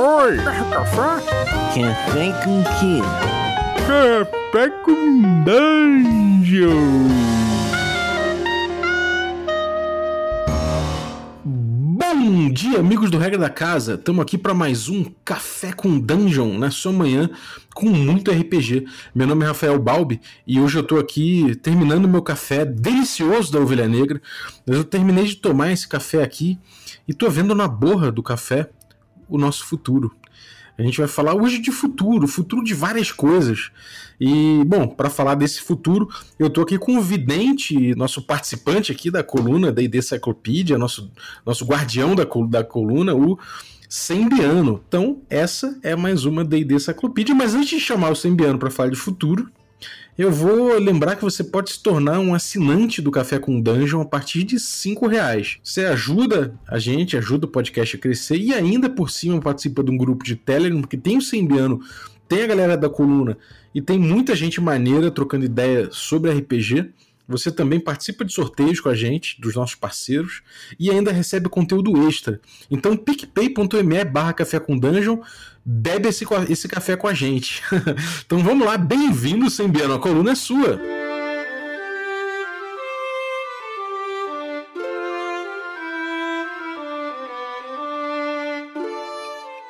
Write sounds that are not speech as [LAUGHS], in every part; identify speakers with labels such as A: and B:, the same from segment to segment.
A: Oi! Café?
B: Café com quê?
A: Café com dungeon! Bom dia, amigos do Regra da Casa. Estamos aqui para mais um Café com Dungeon na sua manhã com muito RPG. Meu nome é Rafael Balbi e hoje eu estou aqui terminando meu café delicioso da Ovelha Negra. Eu terminei de tomar esse café aqui e estou vendo na borra do café o nosso futuro. A gente vai falar hoje de futuro, futuro de várias coisas. E, bom, para falar desse futuro, eu tô aqui com o Vidente, nosso participante aqui da coluna da ID Cyclopedia, nosso, nosso guardião da, da coluna, o Sembiano. Então, essa é mais uma D&D Cyclopedia, mas antes de chamar o Sembiano para falar de futuro, eu vou lembrar que você pode se tornar um assinante do Café com Dungeon a partir de cinco reais. Você ajuda a gente, ajuda o podcast a crescer e ainda por cima participa de um grupo de Telegram, porque tem o Sembiano, tem a galera da coluna e tem muita gente maneira trocando ideia sobre RPG. Você também participa de sorteios com a gente, dos nossos parceiros, e ainda recebe conteúdo extra. Então, picpay.me barra café com dungeon, bebe esse, esse café com a gente. [LAUGHS] então vamos lá, bem-vindo, Sembiano, a coluna é sua.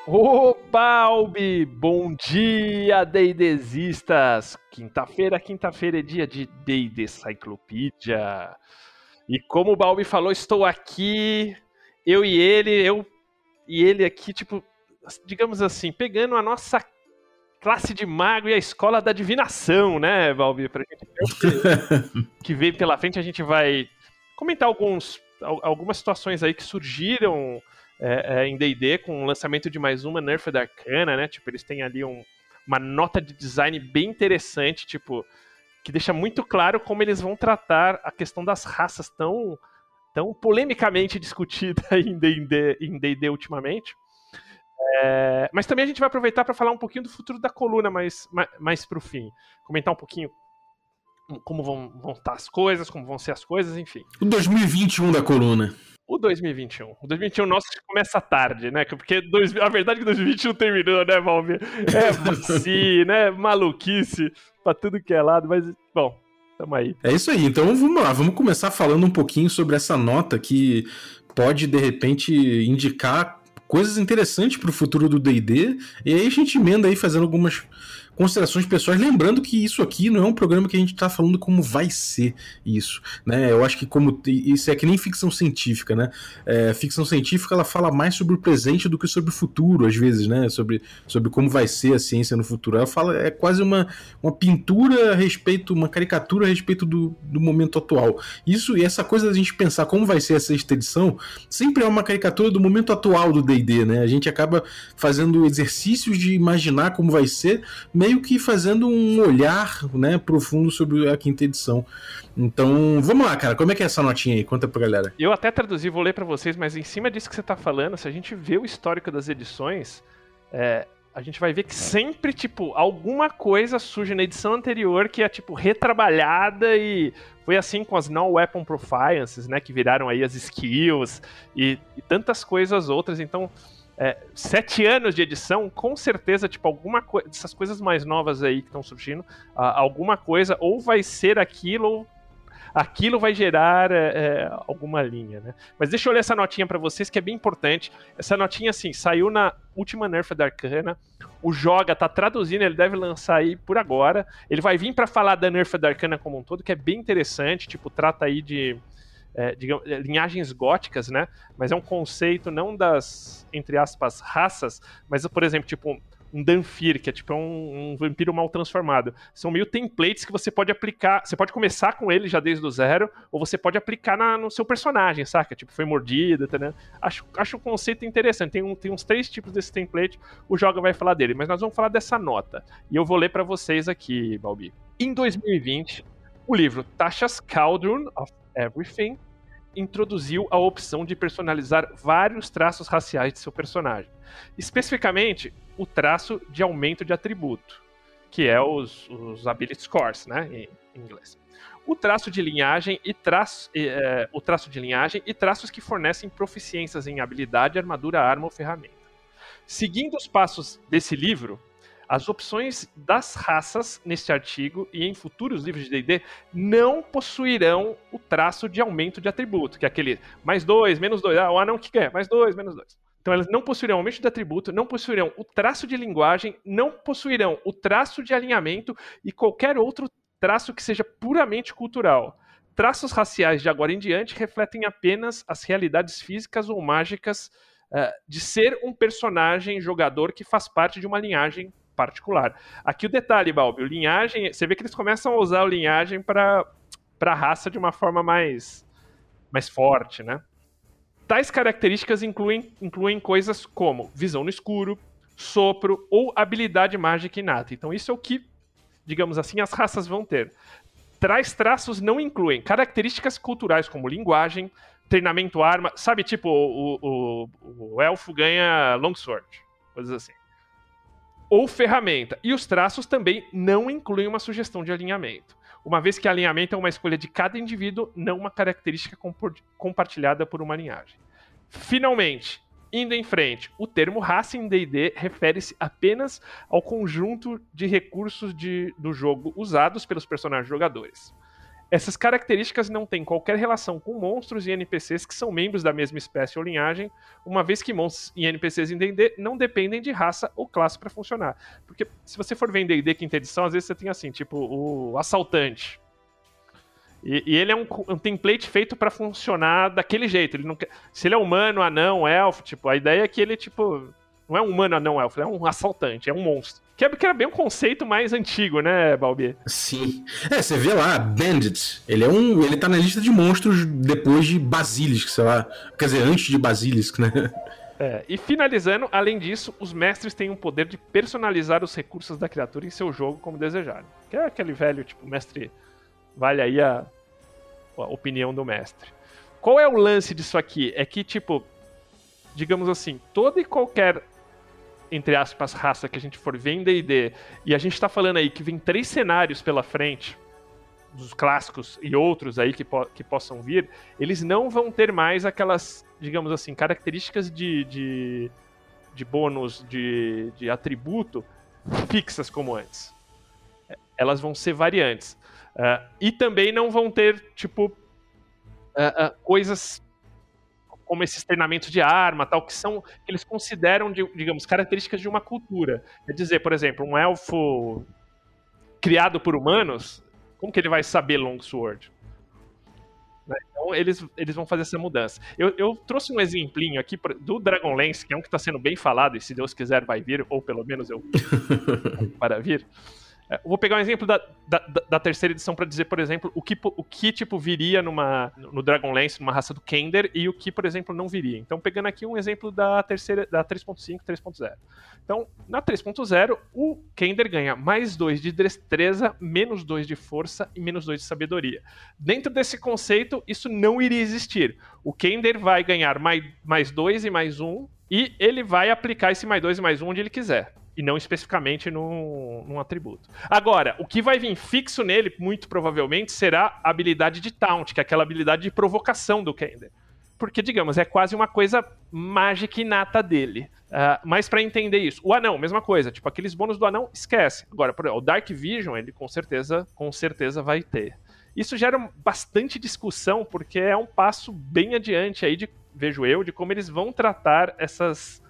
C: Opa, Albi! Bom dia, Deidesistas! Quinta-feira, quinta-feira é dia de Deide Cyclopedia. E como o Balbi falou, estou aqui, eu e ele, eu e ele aqui, tipo, digamos assim, pegando a nossa classe de mago e a escola da divinação, né, Balbi? Pra gente ver o que, [LAUGHS] que vem pela frente, a gente vai comentar alguns, algumas situações aí que surgiram é, é, em D&D com o lançamento de mais uma Nerf da Arcana, né? Tipo, eles têm ali um, uma nota de design bem interessante, tipo, que deixa muito claro como eles vão tratar a questão das raças tão, tão polemicamente [LAUGHS] discutida em D&D ultimamente. É, mas também a gente vai aproveitar para falar um pouquinho do futuro da coluna mais, mais, mais para o fim. Comentar um pouquinho como vão, vão estar as coisas, como vão ser as coisas, enfim.
A: O 2021 da coluna.
C: O 2021. O 2021 nosso começa tarde, né? Porque dois, a verdade é que 2021 terminou, né, Valmir? É vacina, [LAUGHS] é maluquice pra tudo que é lado, mas, bom, tamo aí.
A: É isso aí. Então vamos lá, vamos começar falando um pouquinho sobre essa nota que pode, de repente, indicar coisas interessantes para o futuro do D&D. E aí a gente emenda aí fazendo algumas considerações pessoais, lembrando que isso aqui não é um programa que a gente está falando como vai ser isso, né? Eu acho que como isso é que nem ficção científica, né? É, ficção científica ela fala mais sobre o presente do que sobre o futuro, às vezes, né? Sobre, sobre como vai ser a ciência no futuro. Ela fala é quase uma, uma pintura a respeito, uma caricatura a respeito do, do momento atual. Isso e essa coisa da gente pensar como vai ser a sexta edição sempre é uma caricatura do momento atual do D&D, né? A gente acaba fazendo exercícios de imaginar como vai ser, meio que fazendo um olhar né, profundo sobre a quinta edição. Então, vamos lá, cara. Como é que é essa notinha aí? Conta pra galera.
C: Eu até traduzi, vou ler para vocês, mas em cima disso que você tá falando, se a gente vê o histórico das edições, é, a gente vai ver que sempre, tipo, alguma coisa surge na edição anterior que é, tipo, retrabalhada e foi assim com as non-weapon profiances, né, que viraram aí as skills e, e tantas coisas outras. Então, é, sete anos de edição, com certeza, tipo, alguma coisa, essas coisas mais novas aí que estão surgindo, alguma coisa ou vai ser aquilo ou aquilo vai gerar é, é, alguma linha, né? Mas deixa eu ler essa notinha para vocês que é bem importante. Essa notinha, assim, saiu na última Nerf da Arcana. O Joga tá traduzindo, ele deve lançar aí por agora. Ele vai vir para falar da Nerf da Arcana como um todo, que é bem interessante. Tipo, trata aí de é, digamos, é, linhagens góticas, né? Mas é um conceito não das, entre aspas, raças, mas, por exemplo, tipo, um Danfir, que é tipo um, um, vampiro mal transformado. São meio templates que você pode aplicar. Você pode começar com ele já desde o zero, ou você pode aplicar na, no seu personagem, saca? Tipo, foi mordido, tá, né? Acho, acho um conceito interessante. Tem, um, tem uns três tipos desse template, o Joga vai falar dele, mas nós vamos falar dessa nota. E eu vou ler para vocês aqui, Balbi. Em 2020, o livro Tasha's Cauldron of Everything introduziu a opção de personalizar vários traços raciais de seu personagem. Especificamente, o traço de aumento de atributo, que é os, os ability scores, né, em inglês. O traço de linhagem e traço, é, o traço de linhagem e traços que fornecem proficiências em habilidade, armadura, arma ou ferramenta. Seguindo os passos desse livro, as opções das raças neste artigo e em futuros livros de D&D não possuirão o traço de aumento de atributo, que é aquele mais dois, menos dois, ah, o anão que ganha, mais dois, menos dois. Então elas não possuirão aumento de atributo, não possuirão o traço de linguagem, não possuirão o traço de alinhamento e qualquer outro traço que seja puramente cultural. Traços raciais de agora em diante refletem apenas as realidades físicas ou mágicas uh, de ser um personagem jogador que faz parte de uma linhagem particular. Aqui o detalhe, Balbi, o linhagem, você vê que eles começam a usar o linhagem para a raça de uma forma mais, mais forte, né? Tais características incluem, incluem coisas como visão no escuro, sopro ou habilidade mágica inata. Então isso é o que, digamos assim, as raças vão ter. Traz traços não incluem características culturais como linguagem, treinamento arma, sabe, tipo, o, o, o elfo ganha longsword, coisas assim ou ferramenta. E os traços também não incluem uma sugestão de alinhamento, uma vez que alinhamento é uma escolha de cada indivíduo, não uma característica compartilhada por uma linhagem. Finalmente, indo em frente, o termo raça em D&D refere-se apenas ao conjunto de recursos de, do jogo usados pelos personagens jogadores. Essas características não têm qualquer relação com monstros e NPCs que são membros da mesma espécie ou linhagem, uma vez que monstros e NPCs em D&D não dependem de raça ou classe para funcionar. Porque se você for ver em D&D quinta edição, às vezes você tem assim, tipo, o assaltante. E, e ele é um, um template feito para funcionar daquele jeito. Ele não quer, se ele é humano, anão, elfo, tipo, a ideia é que ele, tipo, não é um humano anão elfo, é um assaltante, é um monstro. Que, é, que era bem um conceito mais antigo, né, Balbi?
A: Sim. É, você vê lá, Bandit. Ele é um. Ele tá na lista de monstros depois de Basilisk, sei lá. Quer dizer, antes de Basilisk, né? [LAUGHS]
C: É, e finalizando, além disso, os mestres têm o poder de personalizar os recursos da criatura em seu jogo como desejarem. Que é aquele velho, tipo, mestre. Vale aí a, a opinião do mestre. Qual é o lance disso aqui? É que, tipo, digamos assim, toda e qualquer entre aspas, raça que a gente for ver em D&D, e a gente tá falando aí que vem três cenários pela frente, dos clássicos e outros aí que, po que possam vir, eles não vão ter mais aquelas, digamos assim, características de, de, de bônus, de, de atributo fixas como antes. Elas vão ser variantes. Uh, e também não vão ter, tipo, uh, uh, coisas como esses treinamentos de arma, tal, que são que eles consideram, de, digamos, características de uma cultura. Quer dizer, por exemplo, um elfo criado por humanos, como que ele vai saber longsword? Né, então eles, eles vão fazer essa mudança. Eu, eu trouxe um exemplinho aqui do Dragonlance, que é um que está sendo bem falado, e se Deus quiser vai vir, ou pelo menos eu [LAUGHS] para vir. É, vou pegar um exemplo da, da, da terceira edição para dizer, por exemplo, o que, o que tipo viria numa, no Dragonlance, numa raça do Kender, e o que, por exemplo, não viria. Então, pegando aqui um exemplo da terceira, da 3.5, 3.0. Então, na 3.0, o Kender ganha mais 2 de destreza, menos 2 de força e menos 2 de sabedoria. Dentro desse conceito, isso não iria existir. O Kender vai ganhar mais, mais 2 e mais 1, um, e ele vai aplicar esse mais 2 e mais 1 um onde ele quiser e não especificamente num, num, atributo. Agora, o que vai vir fixo nele, muito provavelmente, será a habilidade de taunt, que é aquela habilidade de provocação do Kender. Porque, digamos, é quase uma coisa mágica inata dele. Uh, mas para entender isso, o anão, mesma coisa. Tipo, aqueles bônus do anão, esquece. Agora, por exemplo, o Dark Vision, ele com certeza, com certeza vai ter. Isso gera bastante discussão, porque é um passo bem adiante aí, de, vejo eu, de como eles vão tratar essas,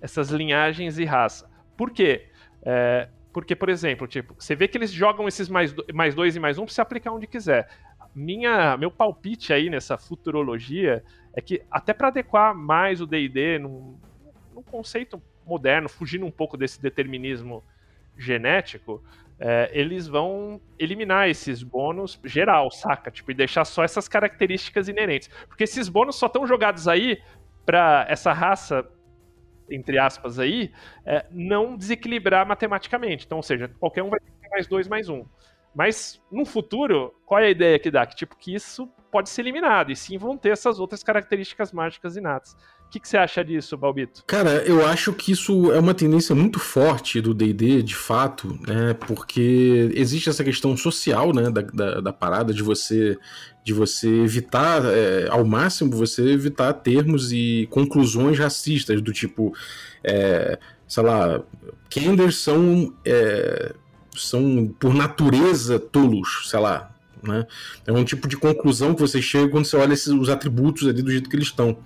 C: essas linhagens e raça. Por quê? É, porque, por exemplo, tipo, você vê que eles jogam esses mais, do, mais dois e mais um para se aplicar onde quiser. Minha, meu palpite aí nessa futurologia é que até para adequar mais o D&D num, num, conceito moderno, fugindo um pouco desse determinismo genético, é, eles vão eliminar esses bônus geral, saca? Tipo, e deixar só essas características inerentes. Porque esses bônus só estão jogados aí para essa raça entre aspas aí, é, não desequilibrar matematicamente. Então, ou seja, qualquer um vai ter mais dois mais um. Mas no futuro, qual é a ideia que dá? Que tipo que isso pode ser eliminado e sim vão ter essas outras características mágicas inatas. O que, que você acha disso, Balbito?
A: Cara, eu acho que isso é uma tendência muito forte do D&D, de fato, né? Porque existe essa questão social, né, da, da, da parada de você de você evitar, é, ao máximo, você evitar termos e conclusões racistas do tipo, é, sei lá, Kenders são é, são por natureza tolos, sei lá, né? É um tipo de conclusão que você chega quando você olha esses, os atributos ali do jeito que eles estão.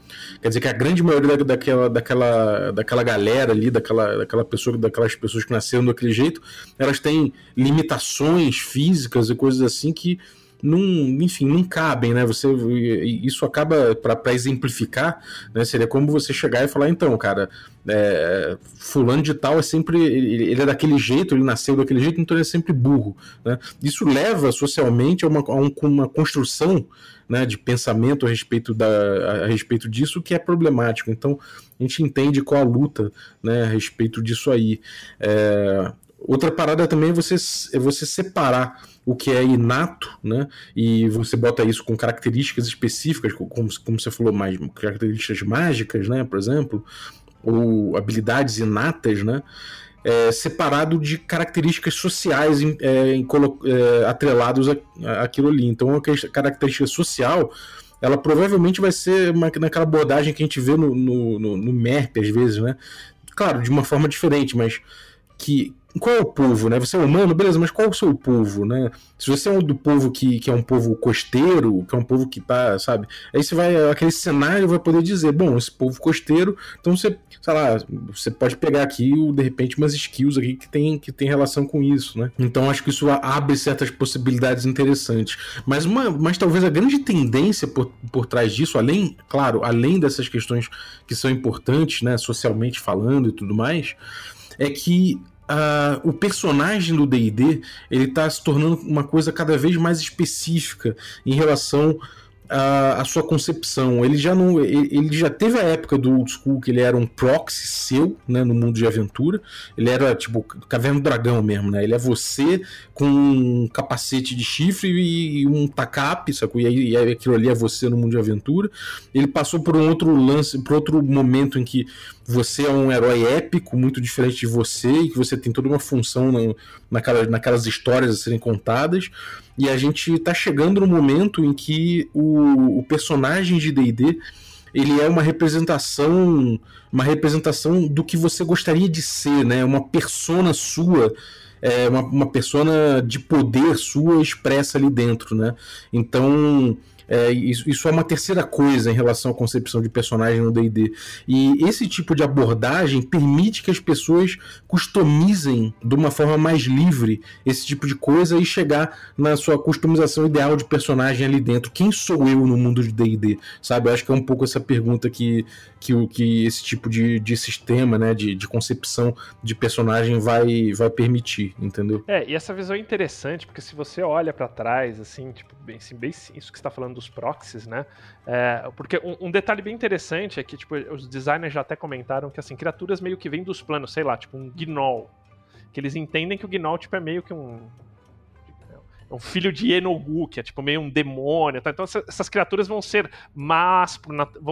A: Quer dizer que a grande maioria daquela, daquela, daquela galera ali, daquela, daquela pessoa, daquelas pessoas que nasceram daquele jeito, elas têm limitações físicas e coisas assim que enfim, não cabem, né? Você, isso acaba, para exemplificar, né? Seria como você chegar e falar, então, cara, é, fulano de tal é sempre, ele, ele, é daquele jeito, ele nasceu daquele jeito, então ele é sempre burro, né? Isso leva socialmente a uma, a um, uma construção né, de pensamento a respeito, da, a respeito disso que é problemático. Então, a gente entende qual a luta né, a respeito disso aí. É, outra parada também é você, é você separar o que é inato, né? E você bota isso com características específicas, como, como você falou, mais características mágicas, né? Por exemplo, ou habilidades inatas, né? É, separado de características sociais é, em, é, atrelados àquilo ali. Então, a característica social ela provavelmente vai ser uma, naquela abordagem que a gente vê no, no, no, no MERP, às vezes, né? Claro, de uma forma diferente, mas que, qual é o povo, né? Você é humano, beleza, mas qual é o seu povo, né? Se você é um do povo que, que é um povo costeiro, que é um povo que tá, sabe? Aí você vai, aquele cenário vai poder dizer, bom, esse povo costeiro, então você, sei lá, você pode pegar aqui, de repente, umas skills aqui que tem, que tem relação com isso, né? Então acho que isso abre certas possibilidades interessantes. Mas, uma, mas talvez a grande tendência por, por trás disso, além, claro, além dessas questões que são importantes, né, socialmente falando e tudo mais, é que uh, o personagem do D&D ele está se tornando uma coisa cada vez mais específica em relação a, a, sua concepção. Ele já não, ele, já teve a época do old school que ele era um proxy seu, né, no mundo de aventura. Ele era tipo caverna do dragão mesmo, né? Ele é você com um capacete de chifre e, um tacape, sacou? E, aí, e aquilo ali é você no mundo de aventura. Ele passou por um outro lance, por outro momento em que você é um herói épico, muito diferente de você, e que você tem toda uma função na, naquelas, naquelas histórias a serem contadas. E a gente está chegando no momento em que o, o personagem de D&D ele é uma representação uma representação do que você gostaria de ser, né? Uma persona sua, é, uma, uma persona de poder sua expressa ali dentro, né? Então é, isso, isso, é uma terceira coisa em relação à concepção de personagem no DD. E esse tipo de abordagem permite que as pessoas customizem de uma forma mais livre esse tipo de coisa e chegar na sua customização ideal de personagem ali dentro. Quem sou eu no mundo de DD? Sabe? Eu acho que é um pouco essa pergunta que, que, que esse tipo de, de sistema, né, de, de concepção de personagem vai, vai permitir, entendeu?
C: É, e essa visão é interessante, porque se você olha para trás, assim, tipo, bem, assim, bem isso que está falando dos proxies, né? É, porque um, um, detalhe bem interessante é que, tipo, os designers já até comentaram que, assim, criaturas meio que vêm dos planos, sei lá, tipo um gnoll, que eles entendem que o gnoll, tipo, é meio que um é um filho de Enogu, que é tipo meio um demônio. Tá? Então essas criaturas vão ser más,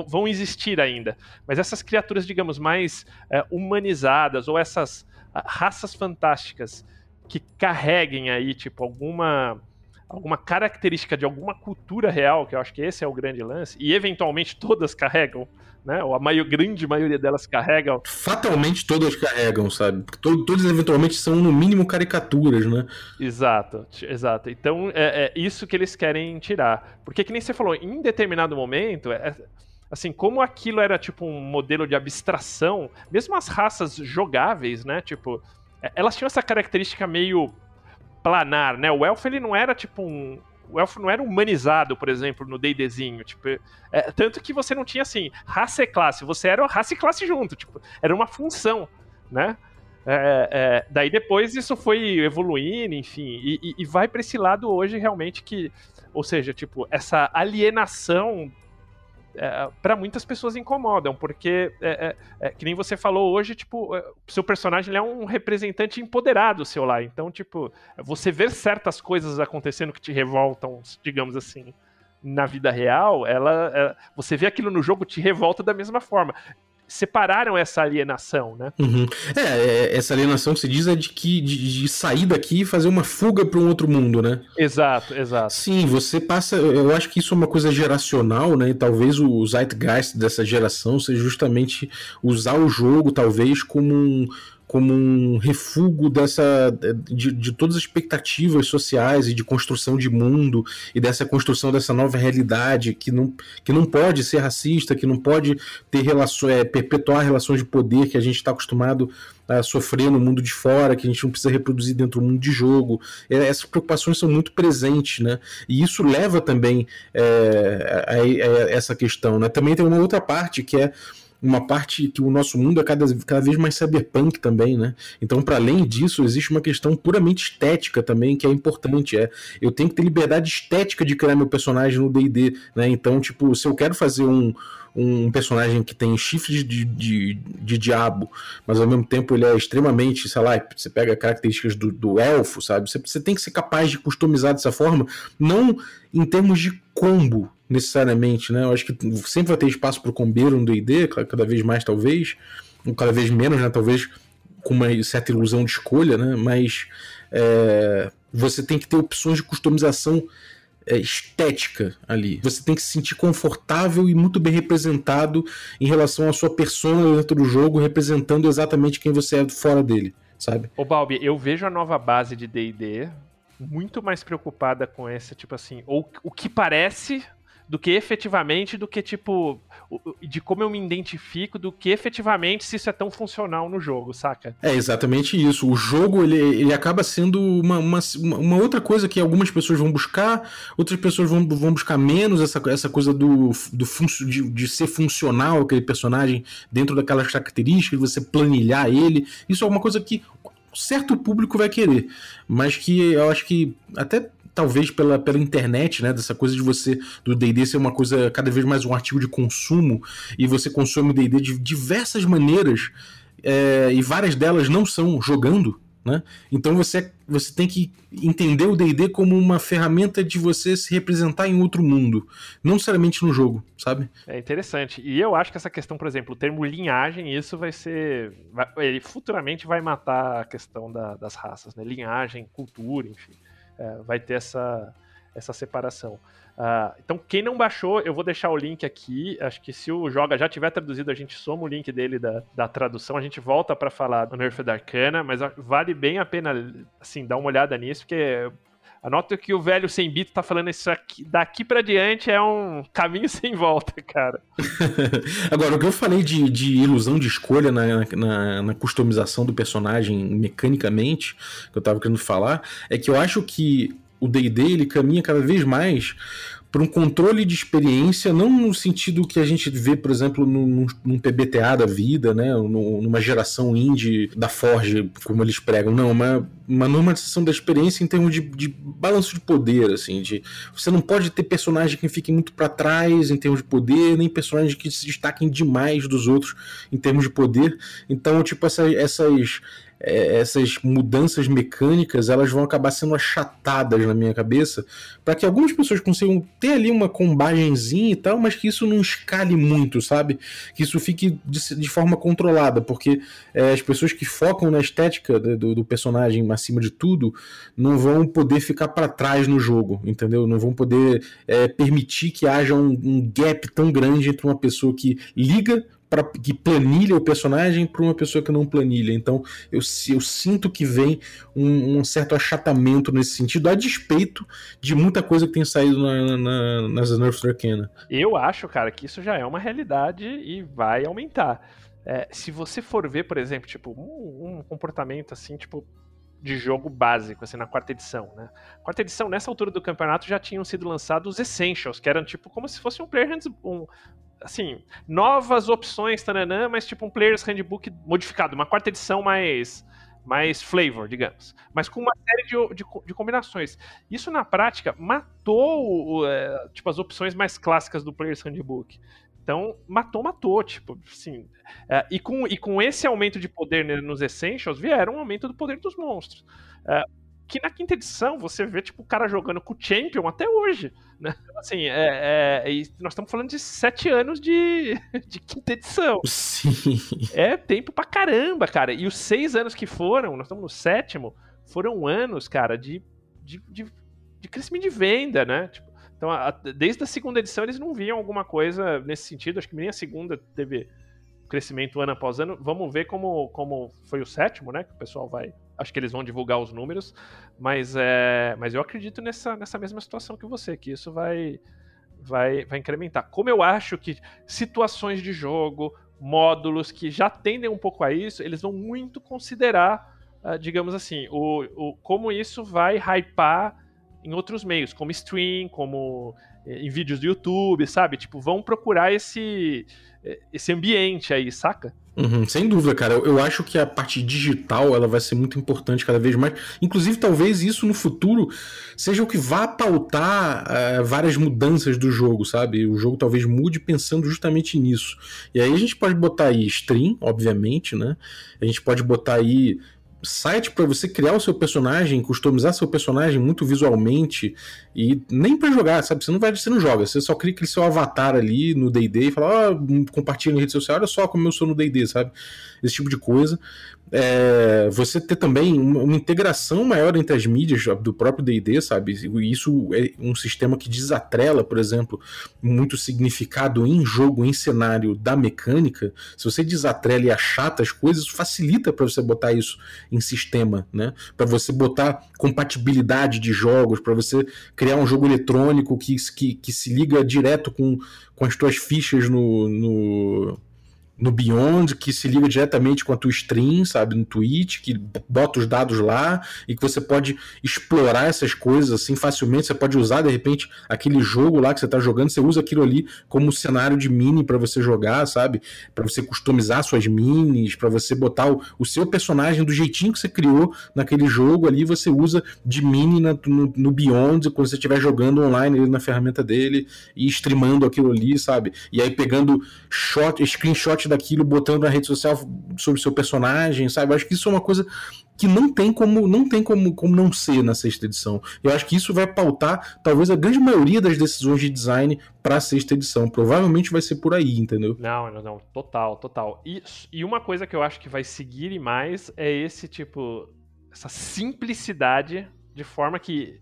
C: vão existir ainda. Mas essas criaturas, digamos, mais é, humanizadas, ou essas raças fantásticas que carreguem aí, tipo, alguma alguma característica de alguma cultura real, que eu acho que esse é o grande lance, e eventualmente todas carregam, né? Ou a maior, grande maioria delas carregam.
A: Fatalmente todas carregam, sabe? Todas eventualmente são, no mínimo, caricaturas, né?
C: Exato, exato. Então é, é isso que eles querem tirar. Porque, que nem você falou, em determinado momento, é, assim, como aquilo era tipo um modelo de abstração, mesmo as raças jogáveis, né? Tipo, é, elas tinham essa característica meio planar, né? O elfo ele não era tipo um, o elfo não era humanizado, por exemplo, no D&Dzinho, tipo, é, tanto que você não tinha assim, raça e classe, você era raça e classe junto, tipo, era uma função, né? É, é, daí depois isso foi evoluindo, enfim, e, e vai para esse lado hoje realmente que, ou seja, tipo, essa alienação é, para muitas pessoas incomodam, porque, é, é, é, que nem você falou hoje, tipo, o seu personagem é um representante empoderado seu lá. Então, tipo, você ver certas coisas acontecendo que te revoltam, digamos assim, na vida real, ela, você vê aquilo no jogo te revolta da mesma forma separaram essa alienação, né?
A: Uhum. É, é, essa alienação que se diz é de que de, de sair daqui e fazer uma fuga para um outro mundo, né?
C: Exato, exato.
A: Sim, você passa. Eu acho que isso é uma coisa geracional, né? E talvez o zeitgeist dessa geração seja justamente usar o jogo, talvez, como um como um refúgio dessa de, de, todas as expectativas sociais e de construção de mundo e dessa construção dessa nova realidade que não, que não pode ser racista, que não pode ter relações, é, perpetuar relações de poder que a gente está acostumado a sofrer no mundo de fora, que a gente não precisa reproduzir dentro do mundo de jogo. É, essas preocupações são muito presentes, né? E isso leva também é, a, a, a essa questão, né? Também tem uma outra parte que é uma parte que o nosso mundo é cada, cada vez mais cyberpunk também, né? Então, para além disso, existe uma questão puramente estética também que é importante. É, eu tenho que ter liberdade estética de criar meu personagem no D&D, né? Então, tipo, se eu quero fazer um, um personagem que tem chifres de, de, de, diabo, mas ao mesmo tempo ele é extremamente, sei lá, você pega características do, do elfo, sabe? Você, você tem que ser capaz de customizar dessa forma, não em termos de combo, necessariamente, né? Eu acho que sempre vai ter espaço para o combeiro no D&D, cada vez mais talvez, ou cada vez menos, né? Talvez com uma certa ilusão de escolha, né? Mas é, você tem que ter opções de customização é, estética ali. Você tem que se sentir confortável e muito bem representado em relação à sua persona dentro do jogo, representando exatamente quem você é fora dele, sabe?
C: Ô Balbi, eu vejo a nova base de D&D muito mais preocupada com essa, tipo assim, ou o que parece do que efetivamente, do que tipo, de como eu me identifico, do que efetivamente se isso é tão funcional no jogo, saca?
A: É exatamente isso. O jogo ele, ele acaba sendo uma, uma, uma outra coisa que algumas pessoas vão buscar, outras pessoas vão, vão buscar menos essa, essa coisa do, do de, de ser funcional aquele personagem dentro daquelas características, você planilhar ele. Isso é uma coisa que certo público vai querer, mas que eu acho que até talvez pela, pela internet, né? Dessa coisa de você, do DD ser uma coisa cada vez mais um artigo de consumo, e você consome o DD de diversas maneiras, é, e várias delas não são jogando. Né? Então você, você tem que entender o DD como uma ferramenta de você se representar em outro mundo, não necessariamente no jogo, sabe?
C: É interessante. E eu acho que essa questão, por exemplo, o termo linhagem, isso vai ser. Vai, ele futuramente vai matar a questão da, das raças, né? Linhagem, cultura, enfim é, vai ter essa, essa separação. Uh, então, quem não baixou, eu vou deixar o link aqui. Acho que se o Joga já tiver traduzido, a gente soma o link dele da, da tradução. A gente volta para falar do Nerf Arcana, mas vale bem a pena assim, dar uma olhada nisso, porque Anota que o velho sem bito tá falando isso aqui. Daqui para diante é um caminho [LAUGHS] sem volta, cara. [LAUGHS]
A: Agora, o que eu falei de, de ilusão de escolha na, na, na, customização do personagem mecanicamente, que eu tava querendo falar, é que eu acho que o D&D ele caminha cada vez mais para um controle de experiência, não no sentido que a gente vê, por exemplo, num, num PBTA da vida, né, numa geração indie da Forge, como eles pregam, não, uma, uma normalização da experiência em termos de, de balanço de poder, assim, de você não pode ter personagens que fiquem muito para trás em termos de poder, nem personagens que se destaquem demais dos outros em termos de poder. Então, tipo, essa, essas é, essas mudanças mecânicas elas vão acabar sendo achatadas na minha cabeça para que algumas pessoas consigam ter ali uma combagenzinha e tal, mas que isso não escale muito, sabe? Que isso fique de, de forma controlada, porque é, as pessoas que focam na estética do, do, personagem acima de tudo não vão poder ficar para trás no jogo, entendeu? Não vão poder é, permitir que haja um, um gap tão grande entre uma pessoa que liga para que planilha o personagem para uma pessoa que não planilha. Então eu, eu sinto que vem um, um, certo achatamento nesse sentido, a despeito de muita coisa que tem saído na, na, nas Nerfs Arcana.
C: Eu acho, cara, que isso já é uma realidade e vai aumentar. É, se você for ver, por exemplo, tipo, um, um comportamento assim, tipo, de jogo básico, assim, na quarta edição, né? Quarta edição, nessa altura do campeonato, já tinham sido lançados os Essentials, que eram tipo como se fosse um player hands, um, assim, novas opções, tananã, mas tipo um Player's Handbook modificado, uma quarta edição mais mais flavor, digamos, mas com uma série de, de, de combinações. Isso na prática matou é, tipo as opções mais clássicas do Player's Handbook. Então, matou, matou, tipo, assim. É, e, com, e com esse aumento de poder nos Essentials, vieram um aumento do poder dos monstros. É, que na quinta edição você vê, tipo, o cara jogando com o Champion até hoje, né? Então, assim, é, é, nós estamos falando de sete anos de, [LAUGHS] de quinta edição.
A: Sim.
C: É tempo pra caramba, cara. E os seis anos que foram, nós estamos no sétimo, foram anos, cara, de, de, de, de crescimento de venda, né? Tipo, então, a, desde a segunda edição, eles não viam alguma coisa nesse sentido. Acho que nem a segunda teve crescimento ano após ano. Vamos ver como, como foi o sétimo, né? Que o pessoal vai. Acho que eles vão divulgar os números. Mas, é, mas eu acredito nessa, nessa mesma situação que você, que isso vai, vai, vai incrementar. Como eu acho que situações de jogo, módulos que já tendem um pouco a isso, eles vão muito considerar, uh, digamos assim, o, o, como isso vai hypar em outros meios, como stream, como eh, em vídeos do YouTube, sabe? Tipo, vão procurar esse, eh, esse ambiente aí, saca?
A: Uhum, sem dúvida, cara. Eu, acho que a parte digital ela vai ser muito importante cada vez mais. Inclusive, talvez isso no futuro seja o que vá pautar uh, várias mudanças do jogo, sabe? O jogo talvez mude pensando justamente nisso. E aí a gente pode botar aí stream, obviamente, né? A gente pode botar aí site para você criar o seu personagem, customizar seu personagem muito visualmente e nem para jogar, sabe? Você não vai, você não joga, você só cria aquele seu avatar ali no D&D e fala, ó, oh, compartilha na rede social, olha só como eu sou no D&D, sabe? Esse tipo de coisa é, você ter também uma, integração maior entre as mídias do próprio D&D, sabe? Isso é um sistema que desatrela, por exemplo, muito significado em jogo, em cenário da mecânica. Se você desatrela e achata as coisas, facilita para você botar isso em sistema, né? Para você botar compatibilidade de jogos, para você criar um jogo eletrônico que, que, que se liga direto com, com as tuas fichas no, no no Beyond, que se liga diretamente com a tua stream, sabe, no Twitch, que bota os dados lá e que você pode explorar essas coisas assim facilmente. Você pode usar de repente aquele jogo lá que você está jogando, você usa aquilo ali como cenário de mini para você jogar, sabe? Para você customizar suas minis, para você botar o, o, seu personagem do jeitinho que você criou naquele jogo ali, você usa de mini na, no, no, Beyond quando você estiver jogando online na ferramenta dele e streamando aquilo ali, sabe? E aí pegando shot, screenshot daquilo, botando na rede social sobre seu personagem, sabe? Eu acho que isso é uma coisa que não tem como não tem como, como não ser na sexta edição. Eu acho que isso vai pautar talvez a grande maioria das decisões de design para a sexta edição. Provavelmente vai ser por aí, entendeu?
C: Não, não, não, total, total. E, e uma coisa que eu acho que vai seguir mais é esse tipo essa simplicidade de forma que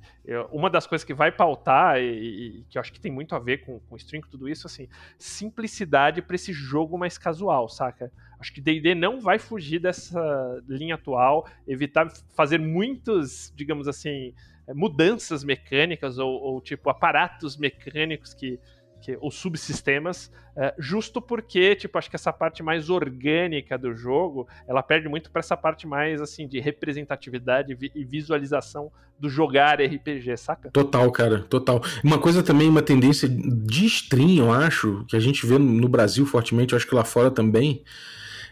C: uma das coisas que vai pautar e, e, que eu acho que tem muito a ver com, com stream com tudo isso, assim, simplicidade para esse jogo mais casual, saca? Acho que D&D não vai fugir dessa linha atual, evitar fazer muitos, digamos assim, mudanças mecânicas ou, ou tipo aparatos mecânicos que que, subsistemas, é, justo porque, tipo, acho que essa parte mais orgânica do jogo, ela perde muito para essa parte mais, assim, de representatividade e visualização do jogar RPG, saca?
A: Total, cara, total. Uma coisa também, uma tendência de stream, eu acho, que a gente vê no Brasil fortemente, eu acho que lá fora também,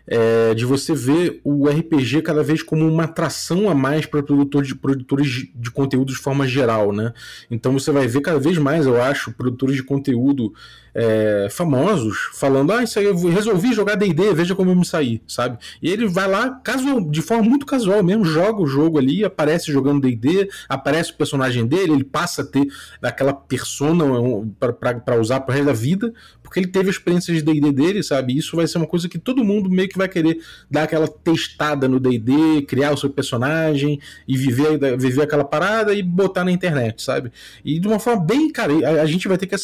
A: é, de você ver o RPG cada vez como uma atração a mais para produtores de, produtores de conteúdo de forma geral, né? Então você vai ver cada vez mais, eu acho, produtores de conteúdo é, famosos falando: ah, isso aí eu resolvi jogar DD, veja como eu me saí, sabe? E ele vai lá casual, de forma muito casual mesmo, joga o jogo ali, aparece jogando DD, aparece o personagem dele, ele passa a ter aquela persona para usar pro resto da vida, porque ele teve a experiência de D&D dele, sabe? Isso vai ser uma coisa que todo mundo meio que vai querer dar aquela testada no D&D, criar o seu personagem e viver, viver aquela parada e botar na internet, sabe? E de uma forma bem, cara, a, a gente vai ter que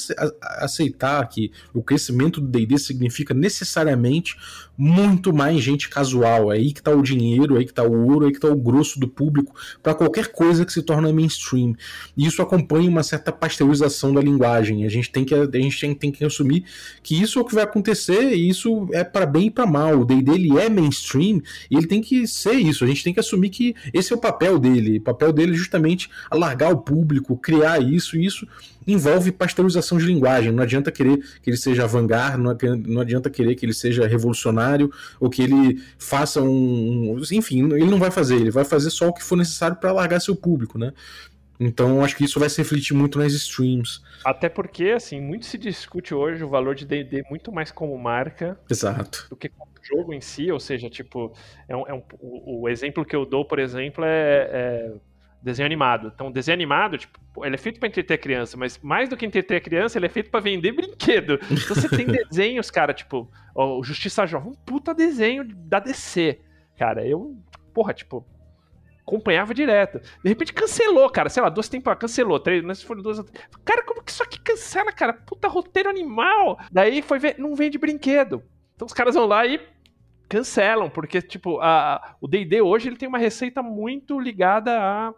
A: aceitar que o crescimento do D&D significa necessariamente muito mais gente casual. É aí que tá o dinheiro, é aí que tá o ouro, é aí que tá o grosso do público para qualquer coisa que se torna mainstream. E isso acompanha uma certa pasteurização da linguagem. A gente tem que, a gente tem, tem que assumir que isso é o que vai acontecer e isso é para bem e para mal. O D&D ele é mainstream e ele tem que ser isso. A gente tem que assumir que esse é o papel dele. O papel dele é justamente alargar o público, criar isso e isso envolve pasteurização de linguagem. Não adianta querer que ele seja vanguard, não adianta querer que ele seja revolucionário ou que ele faça um. Enfim, ele não vai fazer, ele vai fazer só o que for necessário para alargar seu público, né? Então acho que isso vai se refletir muito nas streams.
C: Até porque, assim, muito se discute hoje o valor de D&D muito mais como marca
A: Exato.
C: do que como jogo em si, ou seja, tipo, é um, é um, o, o, exemplo que eu dou, por exemplo, é, é desenho animado. Então, desenho animado, tipo, ele é feito para entreter a criança, mas mais do que entreter a criança, ele é feito para vender [LAUGHS] brinquedo. Então você tem desenhos, cara, tipo, o Justiça Jovem, um puta desenho da DC. Cara, eu, porra, tipo, acompanhava direto. De repente cancelou, cara, sei lá, duas temporadas, cancelou, três, mas foram duas. Cara, como que isso aqui cancela, cara? Puta roteiro animal. Daí foi ver, não vende brinquedo. Então os caras vão lá e cancelam, porque, tipo, a, o D&D hoje ele tem uma receita muito ligada a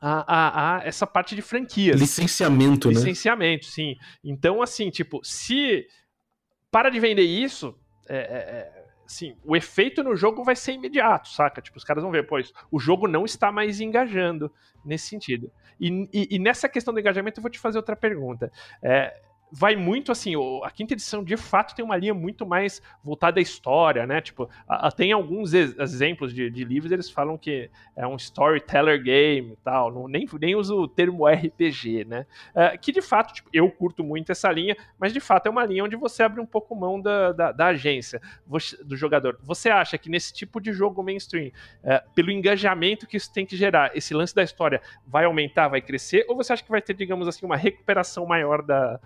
C: a, a, a, essa parte de franquias.
A: Licenciamento,
C: né? Licenciamento, sim. Então, assim, tipo, se para de vender isso, é, é, é, assim, o efeito no jogo vai ser imediato, saca? Tipo, os caras vão ver, pois, o jogo não está mais engajando nesse sentido. E, e, e nessa questão do engajamento, eu vou te fazer outra pergunta. É, vai muito assim, a quinta edição de fato tem uma linha muito mais voltada à história, né? Tipo, a, a, tem alguns ex exemplos de, de, livros, eles falam que é um storyteller game e tal, não, nem, nem uso o termo RPG, né? É, que de fato, tipo, eu curto muito essa linha, mas de fato é uma linha onde você abre um pouco mão da, da, da agência, do jogador. Você acha que nesse tipo de jogo mainstream, é, pelo engajamento que isso tem que gerar, esse lance da história vai aumentar, vai crescer, ou você acha que vai ter, digamos assim, uma recuperação maior da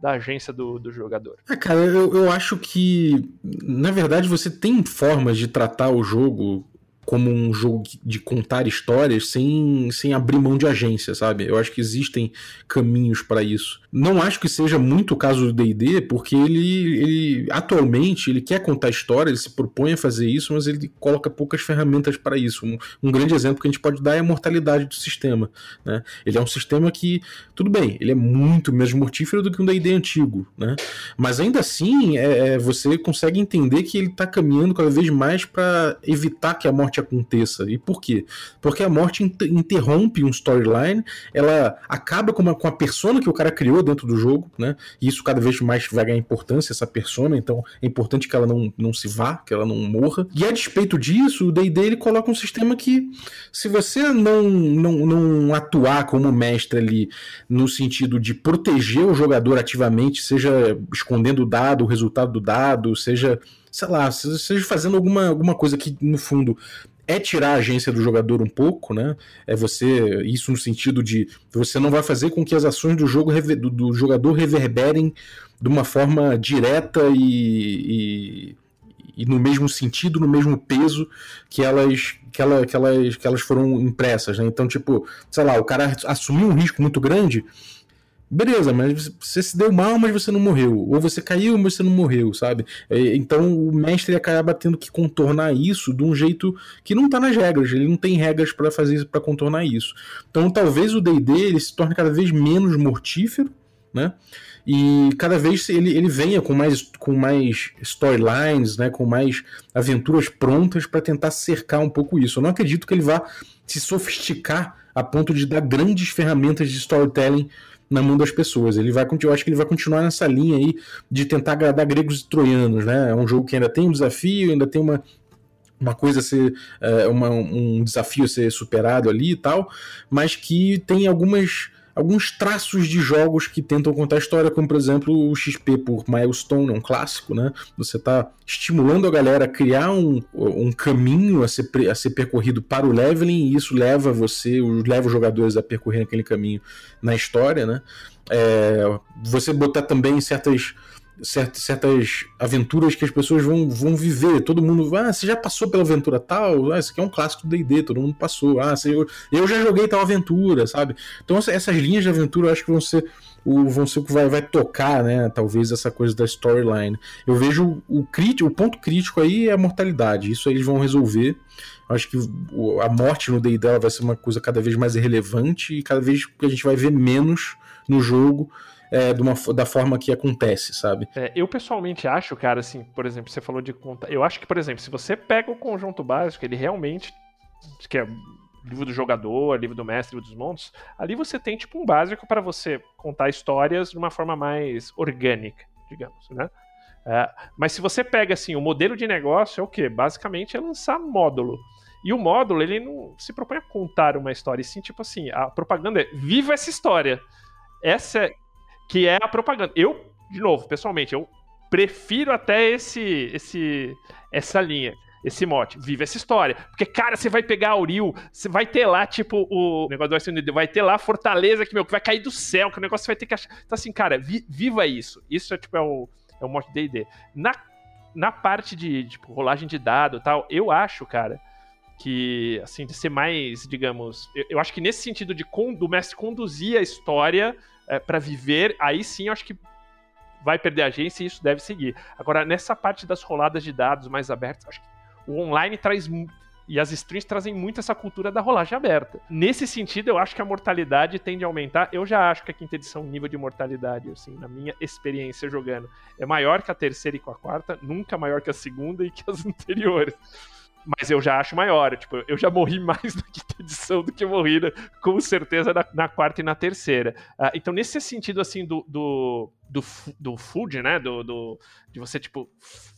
C: da agência do, do jogador.
A: É, cara, eu, eu acho que, na verdade, você tem formas de tratar o jogo como um jogo de contar histórias sem, sem abrir mão de agência, sabe? Eu acho que existem caminhos para isso. Não acho que seja muito o caso do D&D, porque ele, ele atualmente ele quer contar história, ele se propõe a fazer isso, mas ele coloca poucas ferramentas para isso. Um, um, grande exemplo que a gente pode dar é a mortalidade do sistema. Né? Ele é um sistema que, tudo bem, ele é muito menos mortífero do que um D&D antigo, né? Mas ainda assim, é, é, você consegue entender que ele está caminhando cada vez mais para evitar que a morte morte aconteça. E por quê? Porque a morte interrompe um storyline, ela acaba com, uma, com a persona que o cara criou dentro do jogo, né? E isso cada vez mais vai ganhar importância, essa persona, então é importante que ela não, não se vá, que ela não morra. E a despeito disso, o D&D ele coloca um sistema que, se você não, não, não atuar como mestre ali, no sentido de proteger o jogador ativamente, seja escondendo o dado, o resultado do dado, seja sei lá, seja fazendo alguma, alguma coisa que, no fundo, é tirar a agência do jogador um pouco, né? É você. Isso no sentido de você não vai fazer com que as ações do jogo do, do jogador reverberem de uma forma direta e, e, e, no mesmo sentido, no mesmo peso que elas, que, ela, que, elas, que elas foram impressas, né? Então, tipo, sei lá, o cara assumiu um risco muito grande Beleza, mas você se deu mal, mas você não morreu. Ou você caiu, mas você não morreu, sabe? É, então o mestre acaba tendo que contornar isso de um jeito que não tá nas regras. Ele não tem regras para fazer para contornar isso. Então talvez o D&D se torne cada vez menos mortífero, né? E cada vez ele, ele venha com mais, com mais storylines, né? Com mais aventuras prontas para tentar cercar um pouco isso. Eu não acredito que ele vá se sofisticar a ponto de dar grandes ferramentas de storytelling na mão das pessoas. Ele vai, eu acho que ele vai continuar nessa linha aí de tentar agradar gregos e troianos, né? É um jogo que ainda tem um desafio, ainda tem uma, uma coisa a ser é, uma, um desafio a ser superado ali e tal, mas que tem algumas alguns traços de jogos que tentam contar a história, como por exemplo o XP por Milestone, é um clássico, né? Você está estimulando a galera a criar um, um caminho a ser, a ser percorrido para o leveling, e isso leva você, leva os jogadores a percorrer aquele caminho na história, né? É, você botar também certas certas, certas aventuras que as pessoas vão, vão viver. Todo mundo, ah, você já passou pela aventura tal? Ah, isso aqui é um clássico do D&D, todo mundo passou. Ah, você, eu, eu já joguei tal aventura, sabe? Então essas linhas de aventura eu acho que vão ser o, vão ser o que vai, vai tocar, né? Talvez essa coisa da storyline. Eu vejo o, o ponto crítico aí é a mortalidade. Isso aí eles vão resolver. Eu acho que a morte no D&D vai ser uma coisa cada vez mais irrelevante e cada vez que a gente vai ver menos no jogo é, de uma, da forma que acontece, sabe?
C: É, eu pessoalmente acho, cara, assim, por exemplo, você falou de conta. Eu acho que, por exemplo, se você pega o conjunto básico, ele realmente. que é livro do jogador, livro do mestre, livro dos monstros, ali você tem tipo um básico para você contar histórias de uma forma mais orgânica, digamos, né? É, mas se você pega assim, o modelo de negócio é o que? Basicamente é lançar módulo. E o módulo, ele não se propõe a contar uma história, e sim, tipo assim, a propaganda é viva essa história. Essa é, que é a propaganda. Eu, de novo, pessoalmente, eu prefiro até esse, esse essa linha esse mote, vive essa história. Porque, cara, você vai pegar Auril, você vai ter lá, tipo, o negócio do SND, vai ter lá Fortaleza que, meu, que vai cair do céu, que o negócio vai ter que achar. Então, assim, cara, vi, viva isso. Isso é, tipo, é o, é o mote D&D. Na, na parte de, tipo, rolagem de dado e tal, eu acho, cara, que, assim, de ser mais, digamos... Eu, eu acho que nesse sentido de do mestre conduzir a história é, para viver, aí sim acho que vai perder a agência e isso deve seguir. Agora, nessa parte das roladas de dados mais abertas, acho que o online traz e as streams trazem muito essa cultura da rolagem aberta. Nesse sentido, eu acho que a mortalidade tende a aumentar. Eu já acho que a quinta edição, o nível de mortalidade, assim, na minha experiência jogando, é maior que a terceira e com a quarta, nunca maior que a segunda e que as [LAUGHS] anteriores. Mas eu já acho maior. Tipo, eu já morri [LAUGHS] mais na quinta edição do que eu morri, na, com certeza, na, na, quarta e na terceira. Uh, então, nesse sentido, assim, do, do, do, do food, né? Do, do, de você, tipo,